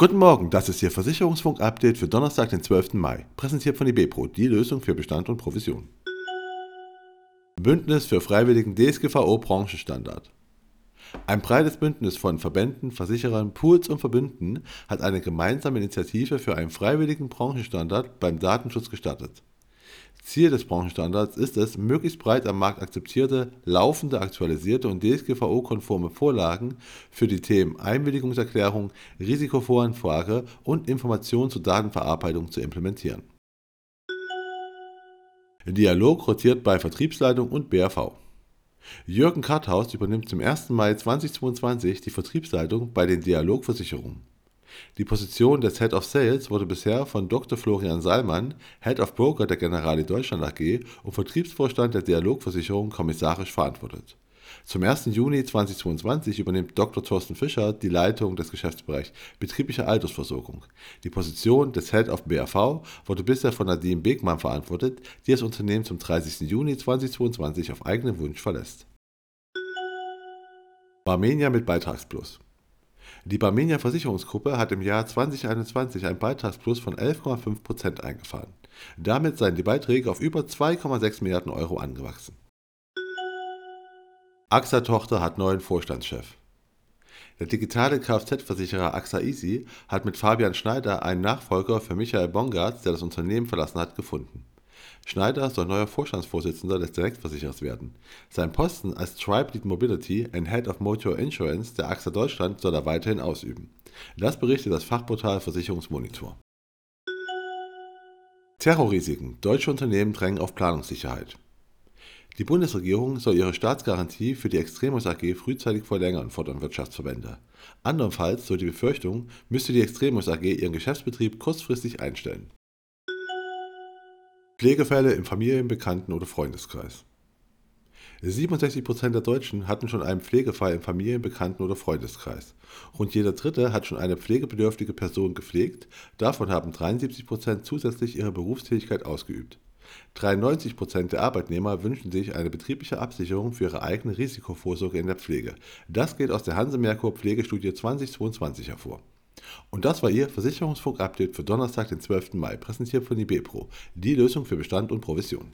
Guten Morgen, das ist Ihr Versicherungsfunk-Update für Donnerstag, den 12. Mai, präsentiert von IBPRO, die Lösung für Bestand und Provision. Bündnis für freiwilligen DSGVO-Branchenstandard. Ein breites Bündnis von Verbänden, Versicherern, Pools und Verbünden hat eine gemeinsame Initiative für einen freiwilligen Branchenstandard beim Datenschutz gestartet. Ziel des Branchenstandards ist es, möglichst breit am Markt akzeptierte, laufende, aktualisierte und DSGVO-konforme Vorlagen für die Themen Einwilligungserklärung, Risikovoranfrage und Information zur Datenverarbeitung zu implementieren. Dialog rotiert bei Vertriebsleitung und BAV. Jürgen Karthaus übernimmt zum 1. Mai 2022 die Vertriebsleitung bei den Dialogversicherungen. Die Position des Head of Sales wurde bisher von Dr. Florian Salmann, Head of Broker der Generali Deutschland AG und Vertriebsvorstand der Dialogversicherung kommissarisch verantwortet. Zum 1. Juni 2022 übernimmt Dr. Thorsten Fischer die Leitung des Geschäftsbereichs betriebliche Altersversorgung. Die Position des Head of BAV wurde bisher von Nadine Begmann verantwortet, die das Unternehmen zum 30. Juni 2022 auf eigenen Wunsch verlässt. Barmenia mit Beitragsplus. Die Barmenia Versicherungsgruppe hat im Jahr 2021 einen Beitragsplus von 11,5% eingefahren. Damit seien die Beiträge auf über 2,6 Milliarden Euro angewachsen. AXA-Tochter hat neuen Vorstandschef. Der digitale Kfz-Versicherer AXA Easy hat mit Fabian Schneider einen Nachfolger für Michael Bongartz, der das Unternehmen verlassen hat, gefunden. Schneider soll neuer Vorstandsvorsitzender des Direktversicherers werden. Sein Posten als Tribe Lead Mobility and Head of Motor Insurance der AXA Deutschland soll er weiterhin ausüben. Das berichtet das Fachportal Versicherungsmonitor. Terrorrisiken. Deutsche Unternehmen drängen auf Planungssicherheit. Die Bundesregierung soll ihre Staatsgarantie für die Extremus AG frühzeitig verlängern, fordern Wirtschaftsverbände. Andernfalls, so die Befürchtung, müsste die Extremus AG ihren Geschäftsbetrieb kurzfristig einstellen. Pflegefälle im Familien-, Bekannten- oder Freundeskreis. 67% der Deutschen hatten schon einen Pflegefall im Familien-, Bekannten- oder Freundeskreis. Rund jeder Dritte hat schon eine pflegebedürftige Person gepflegt, davon haben 73% zusätzlich ihre Berufstätigkeit ausgeübt. 93% der Arbeitnehmer wünschen sich eine betriebliche Absicherung für ihre eigene Risikovorsorge in der Pflege. Das geht aus der Hanse Merkur Pflegestudie 2022 hervor. Und das war Ihr Versicherungsfunk-Update für Donnerstag, den 12. Mai, präsentiert von IBPRO, die Lösung für Bestand und Provision.